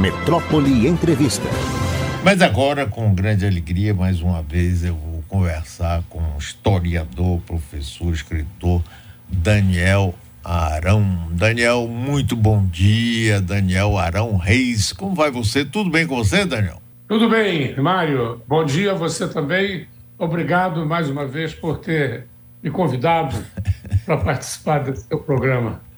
Metrópole Entrevista. Mas agora, com grande alegria, mais uma vez eu vou conversar com o historiador, professor, escritor Daniel Arão. Daniel, muito bom dia. Daniel Arão Reis, como vai você? Tudo bem com você, Daniel? Tudo bem, Mário. Bom dia a você também. Obrigado mais uma vez por ter me convidado para participar desse seu programa.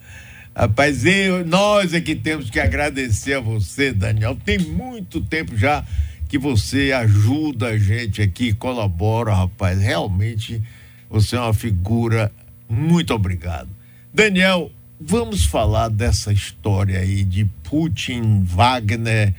Rapaz, eu, nós é que temos que agradecer a você, Daniel. Tem muito tempo já que você ajuda a gente aqui, colabora, rapaz. Realmente você é uma figura. Muito obrigado. Daniel, vamos falar dessa história aí de Putin, Wagner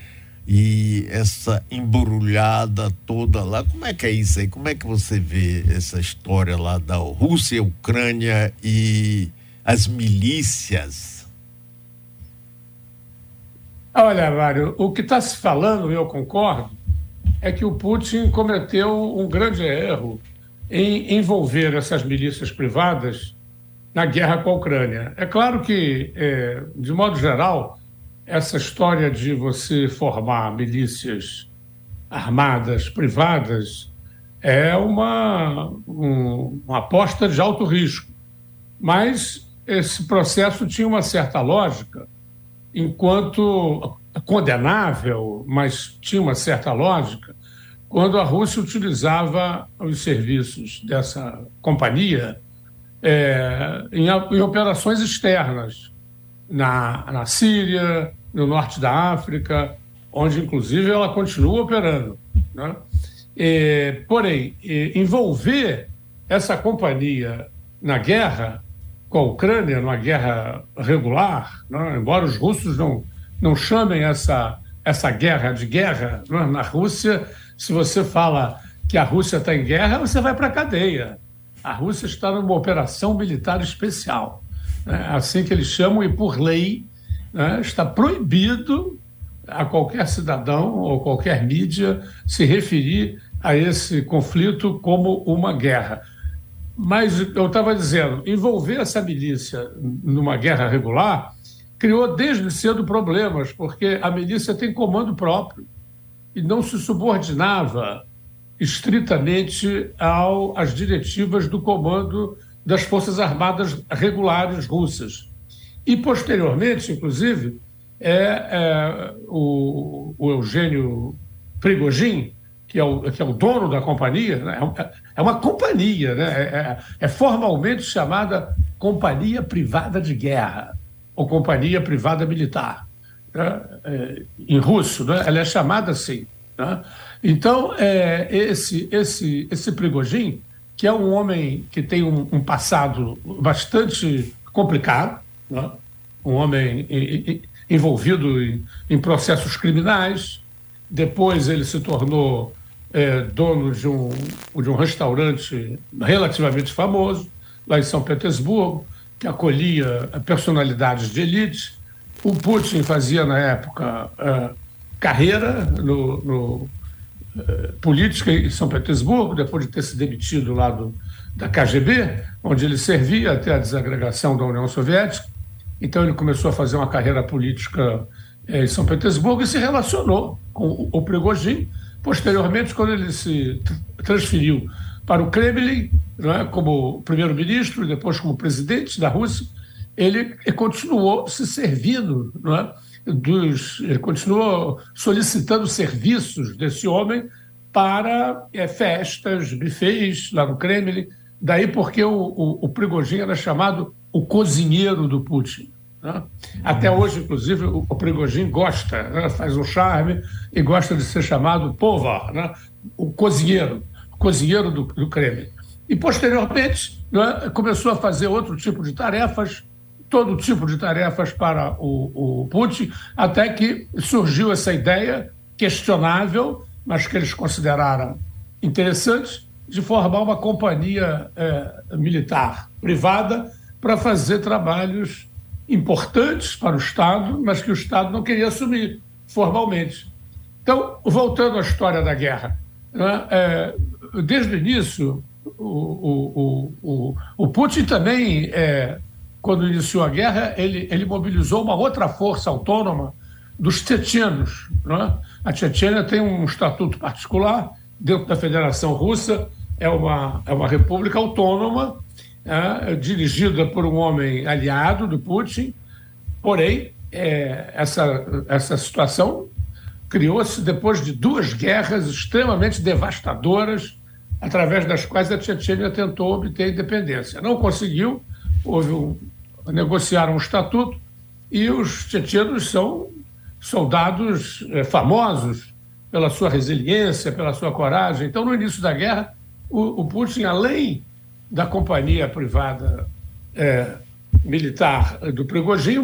e essa embrulhada toda lá. Como é que é isso aí? Como é que você vê essa história lá da Rússia, Ucrânia e as milícias? Olha, Mário, o que está se falando, eu concordo, é que o Putin cometeu um grande erro em envolver essas milícias privadas na guerra com a Ucrânia. É claro que, é, de modo geral, essa história de você formar milícias armadas privadas é uma, um, uma aposta de alto risco. Mas esse processo tinha uma certa lógica, enquanto condenável, mas tinha uma certa lógica, quando a Rússia utilizava os serviços dessa companhia é, em, em operações externas na, na Síria, no norte da África, onde inclusive ela continua operando. Né? E, porém, envolver essa companhia na guerra com a Ucrânia, numa guerra regular, né? embora os russos não, não chamem essa, essa guerra de guerra, né? na Rússia, se você fala que a Rússia está em guerra, você vai para a cadeia. A Rússia está numa operação militar especial né, assim que eles chamam, e por lei né, está proibido a qualquer cidadão ou qualquer mídia se referir a esse conflito como uma guerra. Mas eu estava dizendo, envolver essa milícia numa guerra regular criou desde cedo problemas, porque a milícia tem comando próprio e não se subordinava estritamente ao, às diretivas do comando das Forças Armadas Regulares Russas. E, posteriormente, inclusive, é, é o, o, Eugênio Prigogine, que é o, que é o dono da companhia, né? é, é, uma companhia, né? É, é, é, formalmente chamada Companhia Privada de Guerra, ou Companhia Privada Militar, né? É, em russo, né? ela é chamada assim. Né? Então, esse, esse, esse Prigogine que é um homem que tem um, um passado bastante complicado, né? um homem envolvido em, em, processos criminais. Depois ele se tornou é, dono de um, de um restaurante relativamente famoso, lá em São Petersburgo, que acolhia personalidades de elite. O Putin fazia, na época, é, carreira no, no política em São Petersburgo, depois de ter se demitido lá do, da KGB, onde ele servia até a desagregação da União Soviética. Então ele começou a fazer uma carreira política em São Petersburgo e se relacionou com o Prigozhin. Posteriormente, quando ele se transferiu para o Kremlin, é, como primeiro-ministro depois como presidente da Rússia, ele continuou se servindo não é, dos, ele continuou solicitando serviços desse homem para é, festas, bufês lá no Kremlin. Daí porque o, o, o Prigogine era chamado o cozinheiro do Putin. Né? Até hoje, inclusive, o, o Prigogine gosta, né? faz um charme e gosta de ser chamado Povar, né? o cozinheiro, o cozinheiro do, do Kremlin. E, posteriormente, né, começou a fazer outro tipo de tarefas, todo tipo de tarefas para o, o Putin, até que surgiu essa ideia questionável, mas que eles consideraram interessante, de formar uma companhia é, militar privada para fazer trabalhos importantes para o Estado, mas que o Estado não queria assumir formalmente. Então, voltando à história da guerra, né, é, desde o início, o, o, o, o Putin também é, quando iniciou a guerra, ele, ele mobilizou uma outra força autônoma dos tchetchenos. É? A Tchetchênia tem um estatuto particular dentro da Federação Russa, é uma, é uma república autônoma, é, dirigida por um homem aliado do Putin, porém, é, essa, essa situação criou-se depois de duas guerras extremamente devastadoras, através das quais a Tchetchênia tentou obter independência. Não conseguiu, houve um, negociaram um estatuto e os tchetchenos são soldados é, famosos pela sua resiliência, pela sua coragem. Então, no início da guerra, o, o Putin, além da companhia privada é, militar do Prigogine,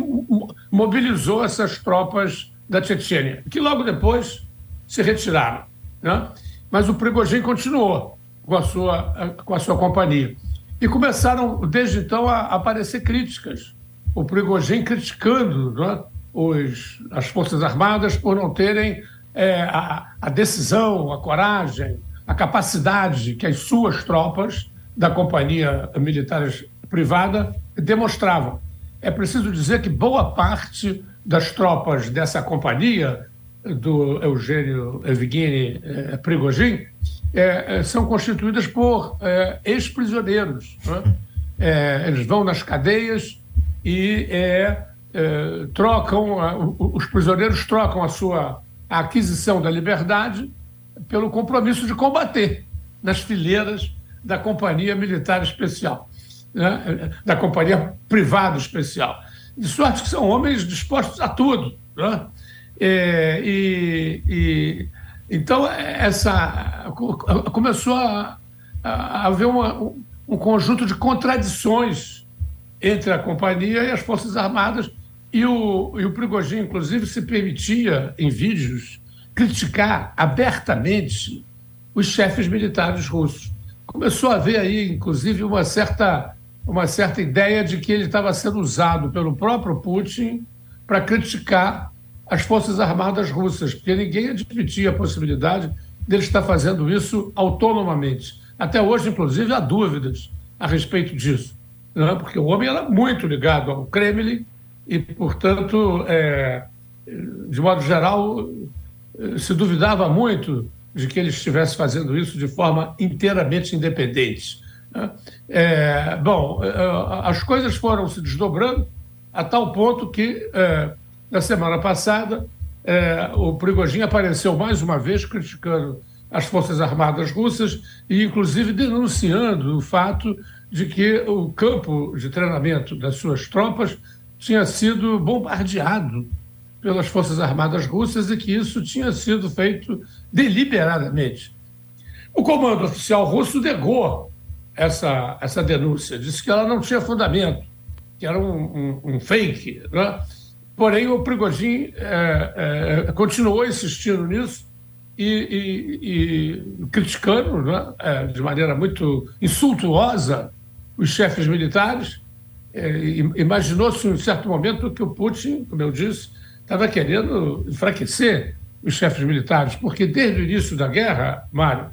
mobilizou essas tropas da Tchetchênia, que logo depois se retiraram. Né? Mas o Prigogine continuou com a sua, com a sua companhia. E começaram, desde então, a aparecer críticas. O Prigogine criticando né, os, as Forças Armadas por não terem é, a, a decisão, a coragem, a capacidade que as suas tropas da companhia militar privada demonstravam. É preciso dizer que boa parte das tropas dessa companhia, do Eugênio Evgeny eh, Prigogine, eh, são constituídas por eh, ex-prisioneiros. Né? eles vão nas cadeias e trocam, os prisioneiros trocam a sua aquisição da liberdade pelo compromisso de combater nas fileiras da Companhia Militar Especial, né? da Companhia Privada Especial. De sorte que são homens dispostos a tudo. Né? É, e, e, então, essa, começou a, a haver uma, um conjunto de contradições entre a companhia e as Forças Armadas, e o, e o Prigogine, inclusive, se permitia, em vídeos, criticar abertamente os chefes militares russos. Começou a haver aí, inclusive, uma certa, uma certa ideia de que ele estava sendo usado pelo próprio Putin para criticar as Forças Armadas russas, porque ninguém admitia a possibilidade dele estar fazendo isso autonomamente. Até hoje, inclusive, há dúvidas a respeito disso, né? porque o homem era muito ligado ao Kremlin e, portanto, é, de modo geral, se duvidava muito de que ele estivesse fazendo isso de forma inteiramente independente. Né? É, bom, é, as coisas foram se desdobrando a tal ponto que, é, na semana passada, é, o Prigogine apareceu mais uma vez criticando as Forças Armadas russas e, inclusive, denunciando o fato de que o campo de treinamento das suas tropas tinha sido bombardeado pelas Forças Armadas Russas e que isso tinha sido feito deliberadamente. O comando oficial russo negou essa, essa denúncia, disse que ela não tinha fundamento, que era um, um, um fake. Né? Porém, o Prigogine é, é, continuou insistindo nisso e, e, e criticando né, é, de maneira muito insultuosa os chefes militares. É, imaginou-se, em um certo momento, que o Putin, como eu disse, estava querendo enfraquecer os chefes militares, porque desde o início da guerra, Mário,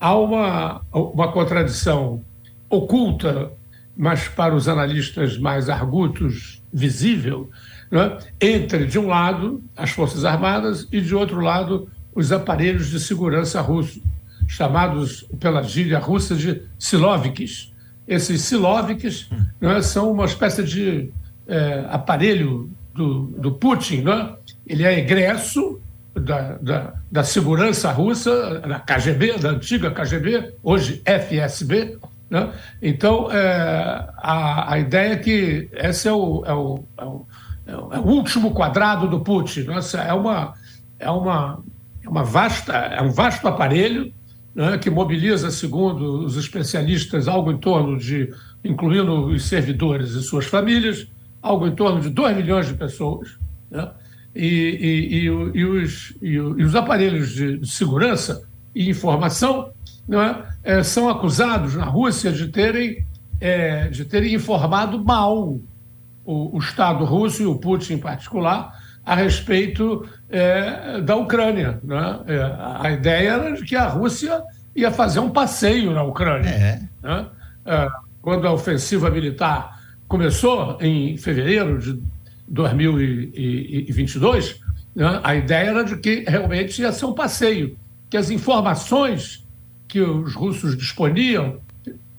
há uma, uma contradição oculta, mas para os analistas mais argutos visível, né? entre, de um lado, as Forças Armadas e, de outro lado, os aparelhos de segurança russos, chamados pela gíria russa de siloviks. Esses siloviks né, são uma espécie de é, aparelho do, do Putin, né? ele é egresso da, da, da, segurança russa, da KGB, da antiga KGB, hoje FSB. Né? Então, é, a, a ideia é que esse é o, é o, é o, é o último quadrado do Putin. Nossa, é, uma, é, uma, é, uma vasta, é um vasto aparelho né, que mobiliza, segundo os especialistas, algo em torno de, incluindo os servidores e suas famílias, algo em torno de 2 milhões de pessoas, né? e, e, e, e, os, e, os, aparelhos de segurança e informação né, é, são acusados na Rússia de terem, é, de terem informado mal o, o, Estado russo e o Putin em particular a respeito é, da Ucrânia. Né? A ideia era de que a Rússia ia fazer um passeio na Ucrânia. É. Né? É, quando a ofensiva militar começou em fevereiro de 2022, Né? A ideia era de que realmente ia ser um passeio, que as informações que os russos disponiam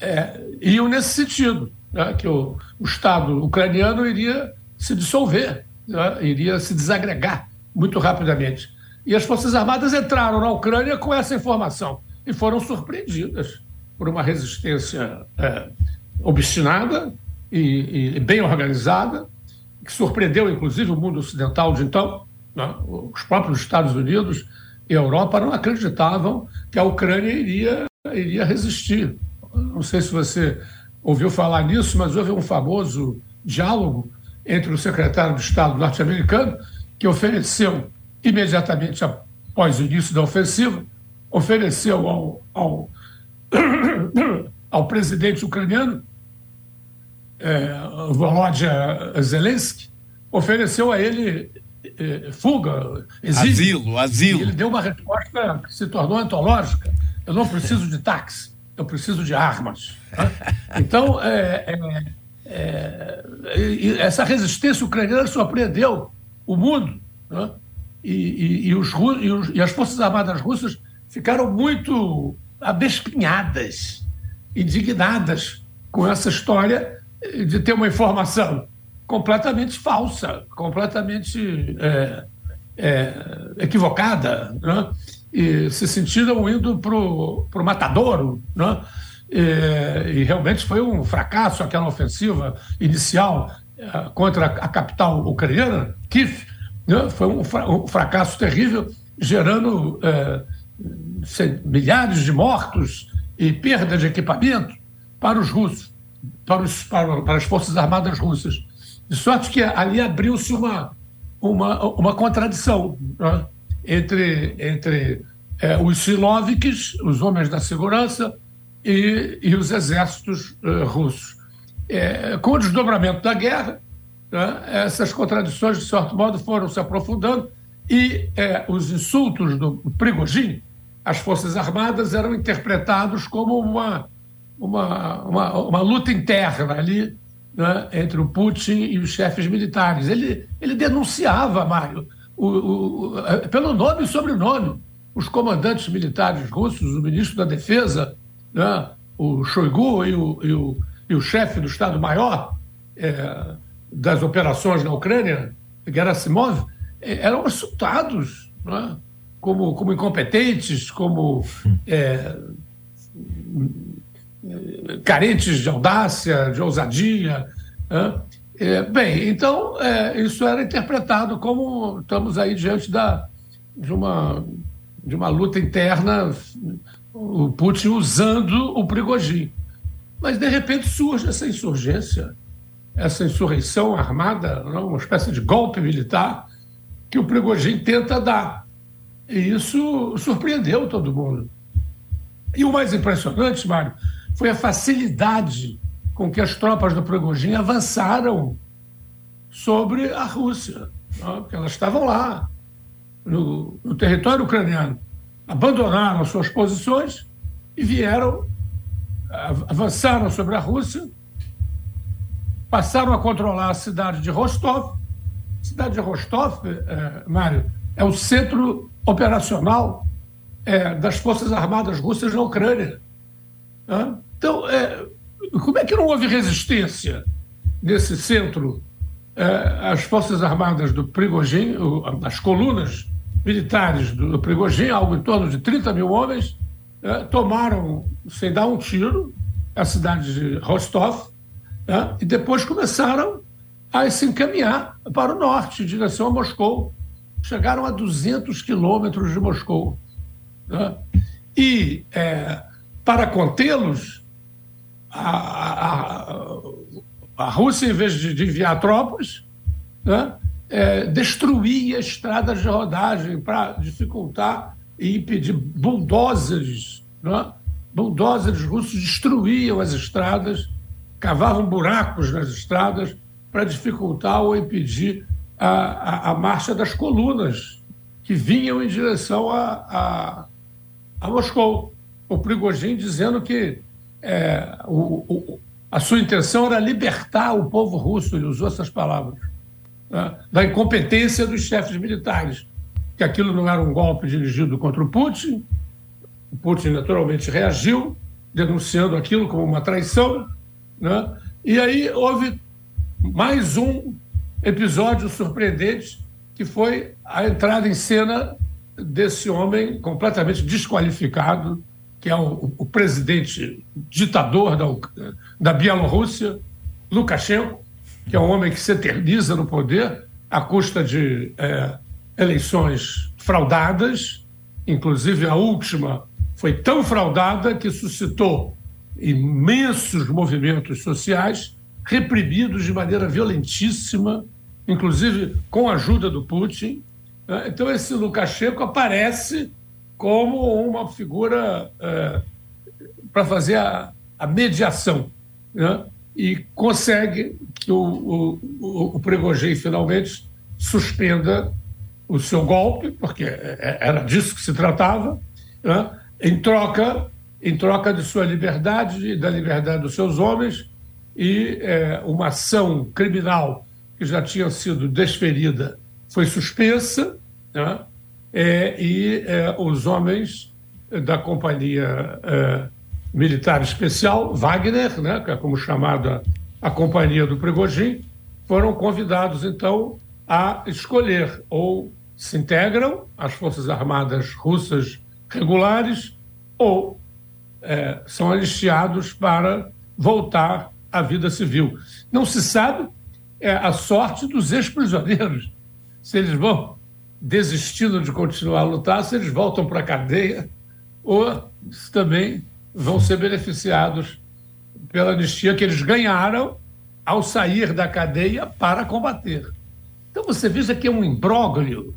é, iam nesse sentido, né? que o, o, Estado ucraniano iria se dissolver, né? iria se desagregar muito rapidamente. E as Forças Armadas entraram na Ucrânia com essa informação e foram surpreendidas por uma resistência é, obstinada e, e, bem organizada, que surpreendeu inclusive o mundo ocidental de então. Né? Os próprios Estados Unidos e a Europa não acreditavam que a Ucrânia iria, iria resistir. Não sei se você ouviu falar nisso, mas houve um famoso diálogo entre o secretário de Estado norte-americano, que ofereceu imediatamente após o início da ofensiva, ofereceu ao, ao, ao presidente ucraniano, é, Volodya Zelensky, ofereceu a ele é, fuga, exílio. Asilo, asilo. Ele deu uma resposta que se tornou antológica. Eu não preciso de táxi, eu preciso de armas. Né? Então, é, essa resistência ucraniana surpreendeu o mundo. Né? E, e, e, os, e, os, e as Forças Armadas russas ficaram muito abespinhadas, indignadas com essa história de ter uma informação completamente falsa, completamente é, é, equivocada, né? e se sentiram indo para o matadouro. Né? E, e, realmente foi um fracasso aquela ofensiva inicial é, contra a capital ucraniana, Kiev. Né? Foi um, um, fracasso terrível, gerando é, milhares de mortos e perda de equipamento para os russos, para, os, para, para as Forças Armadas russas. De sorte que ali abriu-se uma, uma, uma contradição né? entre, entre é, os siloviks, os homens da segurança, e, e os exércitos uh, russos. É, com o desdobramento da guerra, né? essas contradições, de certo modo, foram se aprofundando e é, os insultos do Prigogine às Forças Armadas eram interpretados como uma, uma, uma, uma luta interna ali né, entre o Putin e os chefes militares. Ele, ele denunciava, Mário, o, o, o, pelo nome e sobrenome, os comandantes militares russos, o ministro da Defesa, né, o Shoigu e o, e o, e o chefe do Estado-Maior é, das operações na Ucrânia, Gerasimov, é, eram insultados né, como, como incompetentes, como é, carentes de audácia, de ousadia. Né? É, bem, então é, isso era interpretado como estamos aí diante da, de, uma, de uma luta interna, o Putin usando o Prigogine. Mas, de repente, surge essa insurgência, essa insurreição armada, não? uma espécie de golpe militar que o Prigogine tenta dar. E isso surpreendeu todo mundo. E o mais impressionante, Mário, foi a facilidade com que as tropas do Prigogine avançaram sobre a Rússia, porque elas estavam lá, no, no território ucraniano. Abandonaram suas posições e vieram, avançaram sobre a Rússia, passaram a controlar a cidade de Rostov. A cidade de Rostov, é, Mário, é o centro operacional é, das Forças Armadas russas na Ucrânia. Né? Então, é, como é que não houve resistência nesse centro? É, as Forças Armadas do Prigogine, as colunas militares do Prigogine, algo em torno de 30 mil homens, é, tomaram, sem dar um tiro, a cidade de Rostov, é, e depois começaram a se encaminhar para o norte, em direção a Moscou. Chegaram a 200 quilômetros de Moscou. Né? E, é, para contê-los, a, a, a, Rússia, em vez de, de enviar tropas, né, é, destruía estradas de rodagem para dificultar e impedir bulldozers. Né? Bulldozers russos destruíam as estradas, cavavam buracos nas estradas para dificultar ou impedir a, a, a, marcha das colunas que vinham em direção a, a, a Moscou. O Prigogine dizendo que é, o, o, a sua intenção era libertar o povo russo, ele usou essas palavras. né, da incompetência dos chefes militares, que aquilo não era um golpe dirigido contra o Putin. O Putin naturalmente reagiu, denunciando aquilo como uma traição, né? e aí houve mais um episódio surpreendente que foi a entrada em cena desse homem completamente desqualificado, que é o, o presidente ditador da, da Bielorrússia, Lukashenko, que é um homem que se eterniza no poder à custa de é, eleições fraudadas, inclusive a última foi tão fraudada que suscitou imensos movimentos sociais reprimidos de maneira violentíssima, inclusive com a ajuda do Putin. Né? Então, esse Lukashenko aparece como uma figura é, para fazer a, a mediação né? e consegue que o, o, o, finalmente suspenda o seu golpe, porque é, é, era disso que se tratava, né? em troca em troca de sua liberdade e da liberdade dos seus homens e é, uma ação criminal que já tinha sido desferida foi suspensa né? É, e é, os homens da companhia é, militar especial Wagner, né, que é como chamada a companhia do Prigogine, foram convidados então a escolher ou se integram às forças armadas russas regulares ou é, são anistiados para voltar à vida civil. Não se sabe é, a sorte dos ex-prisioneiros, se eles vão desistindo de continuar a lutar, se eles voltam para a cadeia ou se também vão ser beneficiados pela anistia que eles ganharam ao sair da cadeia para combater. Então você veja que é um imbróglio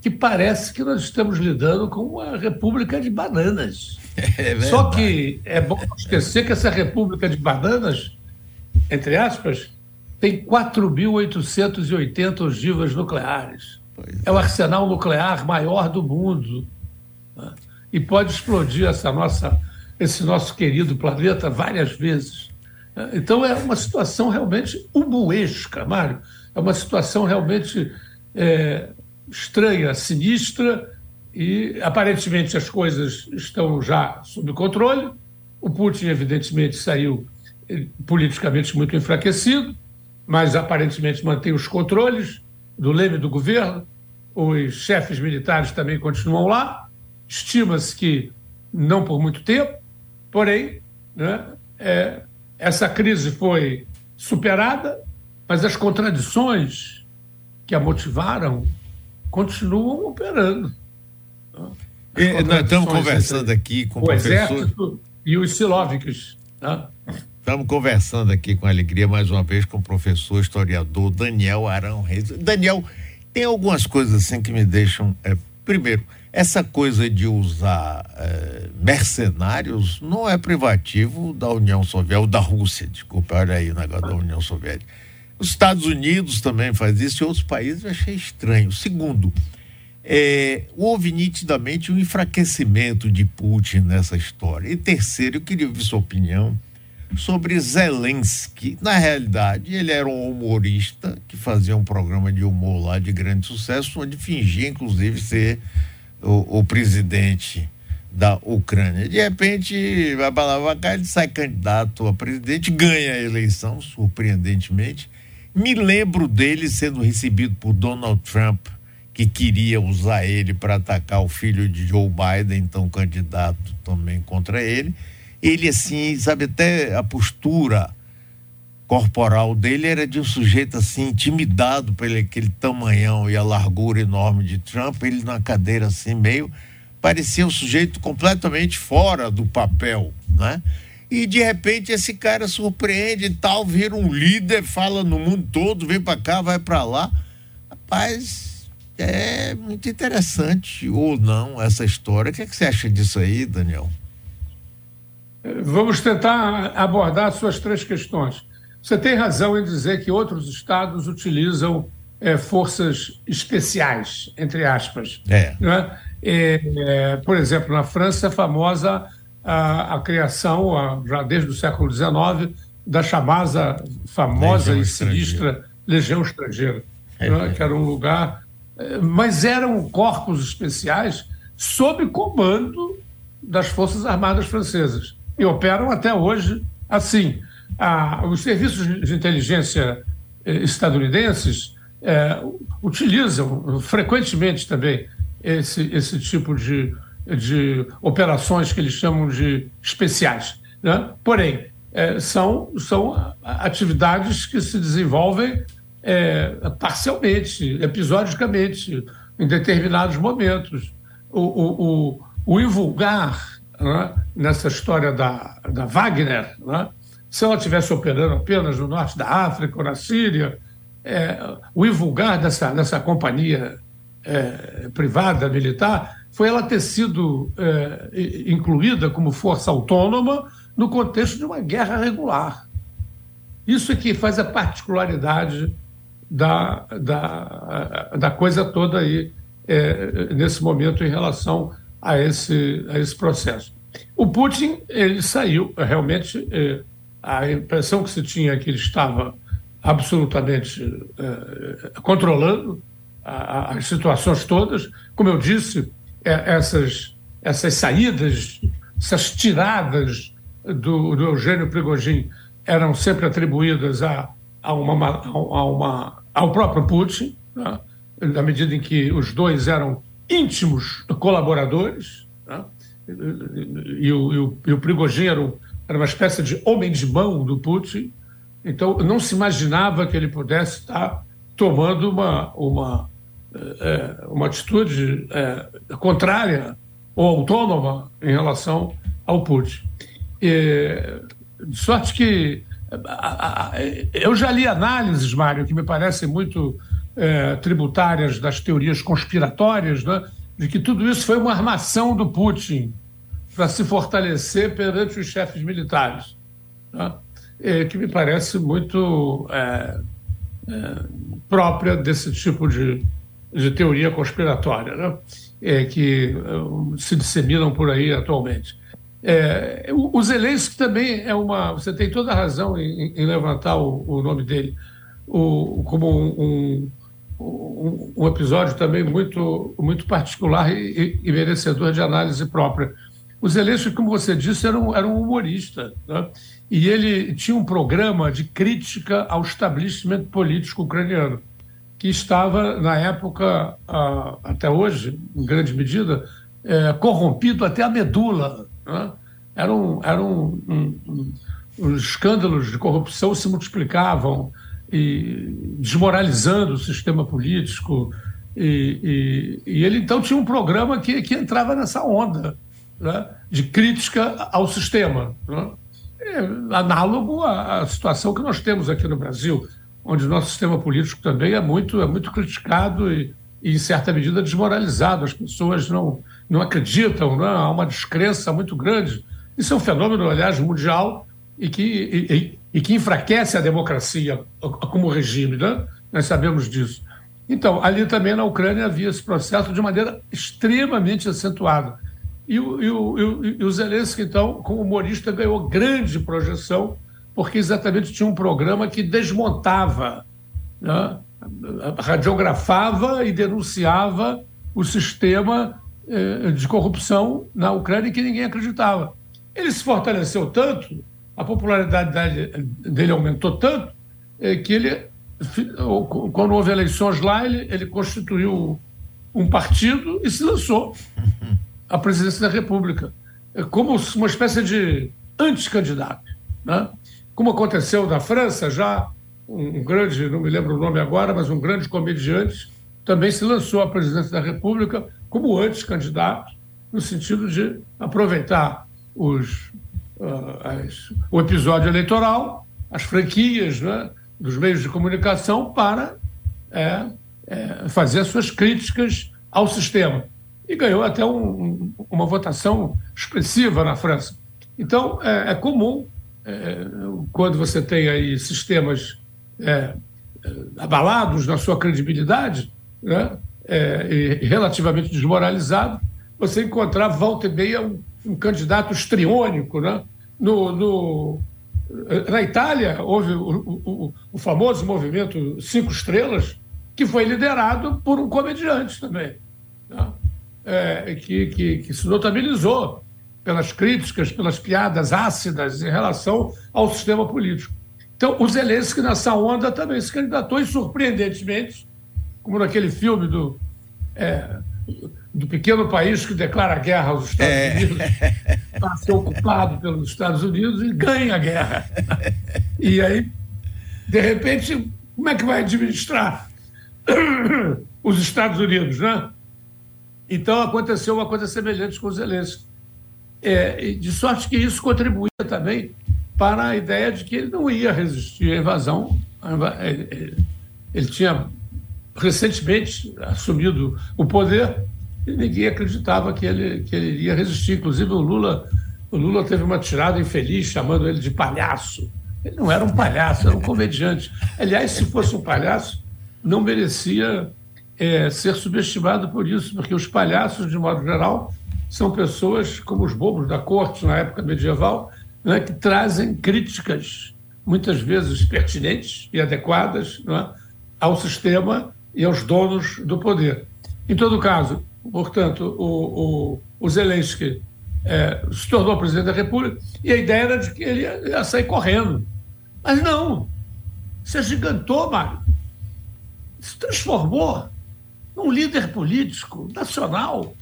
que parece que nós estamos lidando com uma república de bananas. É Só que é bom esquecer que essa república de bananas, entre aspas, tem 4.880 ogivas nucleares. É. o arsenal nuclear maior do mundo. Né? E pode explodir essa nossa, esse nosso querido planeta várias vezes. Né? Então é uma situação realmente ubuesca, Mário. É uma situação realmente é, estranha, sinistra, e aparentemente as coisas estão já sob controle. O Putin, evidentemente, saiu eh, politicamente muito enfraquecido, mas aparentemente mantém os controles do leme do governo. Os chefes militares também continuam lá. Estima-se que não por muito tempo, porém, né, é, essa crise foi superada, mas as contradições que a motivaram continuam operando. E, nós estamos conversando aqui com o professor... Exército e os Silovicos. Né? Estamos conversando aqui com alegria mais uma vez com o professor historiador Daniel Arão Reis. Daniel, tem algumas coisas assim que me deixam. É, primeiro, essa coisa de usar é, mercenários não é privativo da União Soviética, da Rússia, desculpa, olha aí o negócio da União Soviética. Os Estados Unidos também faz isso e outros países eu achei estranho. Segundo, é, houve nitidamente um enfraquecimento de Putin nessa história. E terceiro, eu queria ouvir sua opinião sobre Zelensky. Na realidade, ele era um humorista que fazia um programa de humor lá de grande sucesso, onde fingia, inclusive, ser o, o presidente da Ucrânia. De repente, vai para cá, ele sai candidato a presidente, ganha a eleição, surpreendentemente, me lembro dele sendo recebido por Donald Trump, que queria usar ele para atacar o filho de Joe Biden, então candidato também contra ele. Ele, assim, sabe, até a postura corporal dele era de um sujeito assim, intimidado pelo aquele tamanhão e a largura enorme de Trump, ele na cadeira assim, meio. parecia um sujeito completamente fora do papel, né? e de repente esse cara surpreende e tal, vira um líder, fala no mundo todo, vem para cá, vai para lá. Rapaz, é muito interessante ou não essa história. O que, é que você acha disso aí, Daniel? Vamos tentar abordar suas três questões. Você tem razão em dizer que outros estados utilizam é, forças especiais, entre aspas. É. Né? É, é, por exemplo, na França, a famosa a, a criação, a, já desde o século XIX, da chamada famosa Legião e sinistra Legião Estrangeira. né, que era um lugar. Eh, mas eram corpos especiais sob comando das Forças Armadas Francesas. E operam até hoje assim. Os serviços de inteligência eh, estadunidenses eh, utilizam frequentemente também esse, esse tipo de, de operações que eles chamam de especiais. Né? Porém, é, são, são atividades que se desenvolvem parcialmente, episodicamente, em determinados momentos. O, o, o, o invulgar né, nessa história da, da Wagner, né, se ela estivesse operando apenas no norte da África ou na Síria, é, o invulgar dessa, dessa companhia é, privada, militar, foi ela ter sido é, incluída como força autônoma no contexto de uma guerra regular. Isso é que faz a particularidade da, da, da coisa toda aí é, nesse momento em relação a esse, a esse processo. O Putin ele saiu realmente é, a impressão que se tinha é que ele estava absolutamente é, controlando a, as situações todas. Como eu disse, é, essas, essas saídas, essas tiradas do, do Eugênio Prigogine eram sempre atribuídas a, a, uma, a uma, ao próprio Putin, né? na medida em que os dois eram íntimos colaboradores, né? e, o, e, o, e o era, uma espécie de homem de mão do Putin, então não se imaginava que ele pudesse estar tomando uma, uma, é, uma atitude é, contrária ou autônoma em relação ao Putin. E, de sorte que eu já li análises, Mário, que me parecem muito é, tributárias das teorias conspiratórias, né, de que tudo isso foi uma armação do Putin para se fortalecer perante os chefes militares, né, é, que me parece muito é, é própria desse tipo de, de teoria conspiratória, né, é, que é, se disseminam por aí atualmente. É, o, Zelensky também é uma. Você tem toda a razão em, em levantar o, o, nome dele o, como um, um, um, episódio também muito, muito particular e, e, merecedor de análise própria. O Zelensky, como você disse, era um, era um humorista. Né? E ele tinha um programa de crítica ao estabelecimento político ucraniano, que estava, na época, até hoje, em grande medida, é, corrompido até a medula né? Eram, eram um, um, os escândalos de corrupção se multiplicavam e desmoralizando o sistema político. E, e, e ele então tinha um programa que, que entrava nessa onda né? de crítica ao sistema. Né? É análogo à, à situação que nós temos aqui no Brasil, onde nosso sistema político também é muito, é muito criticado e, e, em certa medida, desmoralizado. As pessoas não, não acreditam, não, há uma descrença muito grande. Isso é um fenômeno, aliás, mundial e que, e, que enfraquece a democracia como regime, né? nós sabemos disso. Então, ali também na Ucrânia havia esse processo de maneira extremamente acentuada. E o, e o, e o Zelensky, então, como humorista, ganhou grande projeção, porque exatamente tinha um programa que desmontava, né? radiografava e denunciava o sistema eh, de corrupção na Ucrânia que ninguém acreditava. Ele se fortaleceu tanto, a popularidade dele, aumentou tanto, eh, que ele, quando houve eleições lá, ele, ele constituiu um partido e se lançou à presidência da República, eh, como uma espécie de anticandidato. Né? Como aconteceu na França, já um grande, não me lembro o nome agora, mas um grande comediante também se lançou à presidência da República como antes candidato, no sentido de aproveitar os, as, o episódio eleitoral, as franquias né, dos meios de comunicação para é, é, fazer as suas críticas ao sistema. E ganhou até um, uma votação expressiva na França. Então, é, é comum, é, quando você tem aí sistemas é, abalados na sua credibilidade, né, é, relativamente desmoralizado, você encontrar volta e meia um, um candidato estriônico. Né? No, no, na Itália, houve o, o, o, famoso movimento Cinco Estrelas, que foi liderado por um comediante também, né? é, que, que, que se notabilizou pelas críticas, pelas piadas ácidas em relação ao sistema político. Então, o Zelensky, nessa onda, também se candidatou e, surpreendentemente, como naquele filme do, é, do pequeno país que declara guerra aos Estados é. Unidos, para ser ocupado pelos Estados Unidos e ganha a guerra. E aí, de repente, como é que vai administrar os Estados Unidos, né? Então aconteceu uma coisa semelhante com os Zelensky. É, de sorte que isso contribuía também para a ideia de que ele não ia resistir à invasão. É, é, ele tinha recentemente assumido o poder e ninguém acreditava que ele, que ele iria resistir. Inclusive o Lula, o Lula teve uma tirada infeliz chamando ele de palhaço. Ele não era um palhaço, era um comediante. Aliás, se fosse um palhaço, não merecia é, ser subestimado por isso, porque os palhaços, de modo geral, são pessoas como os bobos da corte na época medieval, né, que trazem críticas, muitas vezes pertinentes e adequadas, é, ao sistema e aos donos do poder. Em todo caso, portanto, o, o, o Zelensky é, se tornou presidente da República e a ideia era de que ele ia, ia sair correndo. Mas não, se agigantou, Mário. Se transformou num líder político nacional,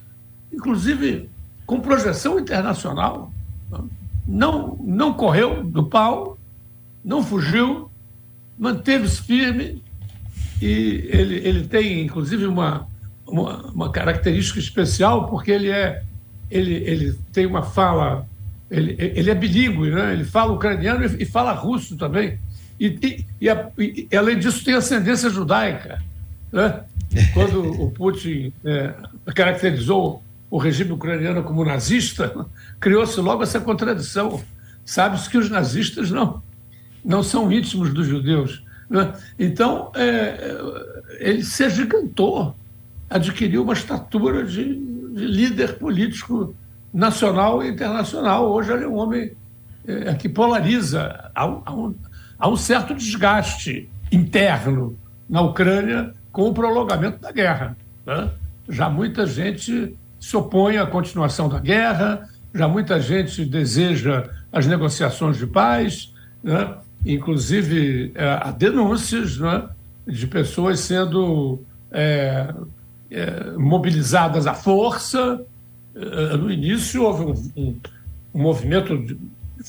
inclusive com projeção internacional. Não, não correu do pau, não fugiu, manteve-se firme e ele, ele tem, inclusive, uma, uma, uma, característica especial, porque ele é ele, ele tem uma fala, ele, ele é bilíngue, né? ele fala ucraniano e, e fala russo também. E, e, a, e, além disso, tem ascendência judaica. Né? Quando o Putin é, caracterizou o regime ucraniano como nazista, criou-se logo essa contradição. Sabe-se que os nazistas não, não são íntimos dos judeus. Né? Então, é, ele se agigantou, adquiriu uma estatura de, de, líder político nacional e internacional. Hoje ele é um homem é, que polariza. Há um, há, um, certo desgaste interno na Ucrânia com o prolongamento da guerra. Né? Já muita gente se opõe à continuação da guerra, já muita gente deseja as negociações de paz, né? inclusive é, há denúncias né? de pessoas sendo é, é, mobilizadas à força. É, no início houve um, um, um movimento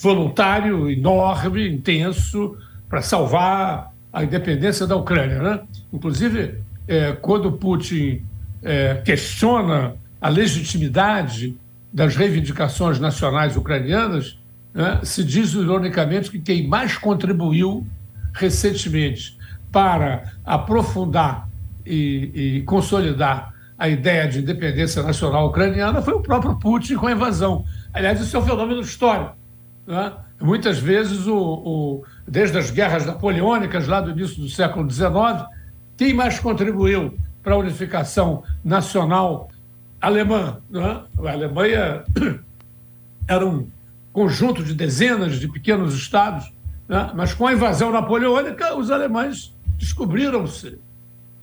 voluntário enorme, intenso, para salvar a independência da Ucrânia. Né? Inclusive, é, quando Putin é, questiona a legitimidade das reivindicações nacionais ucranianas, né, se diz ironicamente que quem mais contribuiu recentemente para aprofundar e, e, consolidar a ideia de independência nacional ucraniana foi o próprio Putin com a invasão. Aliás, isso é um fenômeno histórico. Né? Muitas vezes, o, o, desde as guerras napoleônicas, lá do início do século XIX, quem mais contribuiu para a unificação nacional alemã? Né? A Alemanha era um conjunto de dezenas de pequenos estados, né? mas com a invasão napoleônica, os alemães descobriram-se,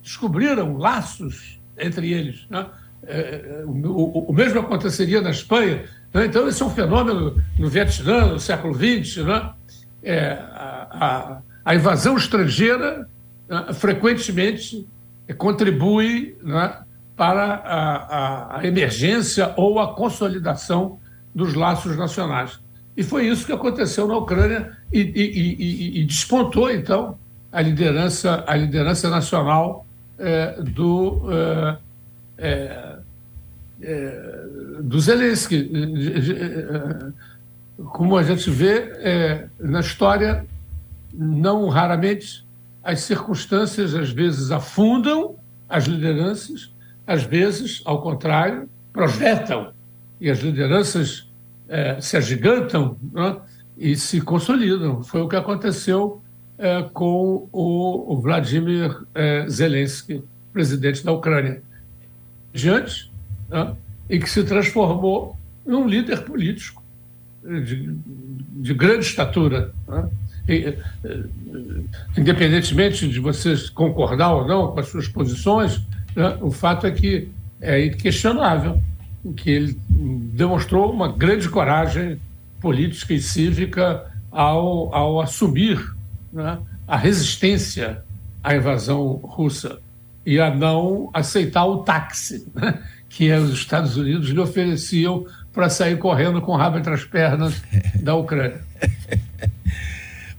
descobriram laços entre eles. Né? É, é o, mesmo aconteceria na Espanha. Né? Então, esse é um fenômeno no Vietnã, no século XX. Né? É, a, a, invasão estrangeira né, frequentemente contribui né, para a, a, a, emergência ou a consolidação dos laços nacionais. E foi isso que aconteceu na Ucrânia e, e, e, e despontou, então, a liderança, a liderança nacional é, do, é, é, do Zelensky. Como a gente vê na história, não raramente as circunstâncias às vezes afundam as lideranças, às vezes, ao contrário, projetam e as lideranças se agigantam né, e se consolidam. Foi o que aconteceu é, com o, Vladimir é, Zelensky, presidente da Ucrânia. Diante, né, e que se transformou num líder político de, de grande estatura. Né? independentemente de vocês concordar ou não com as suas posições, né, o fato é que é inquestionável que ele demonstrou uma grande coragem política e cívica ao, ao assumir né, a resistência à invasão russa e a não aceitar o táxi né, que os Estados Unidos lhe ofereciam para sair correndo com o rabo entre as pernas da Ucrânia.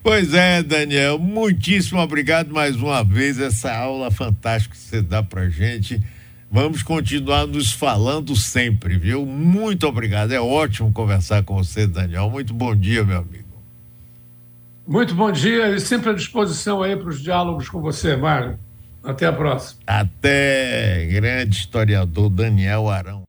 Pois é, Daniel, muitíssimo obrigado mais uma vez essa aula fantástica que você dá para gente. Vamos continuar nos falando sempre, viu? Muito obrigado. É ótimo conversar com você, Daniel. Muito bom dia, meu amigo. Muito bom dia e sempre à disposição aí para os diálogos com você, Mário. Até a próxima. Até, grande historiador Daniel Arão.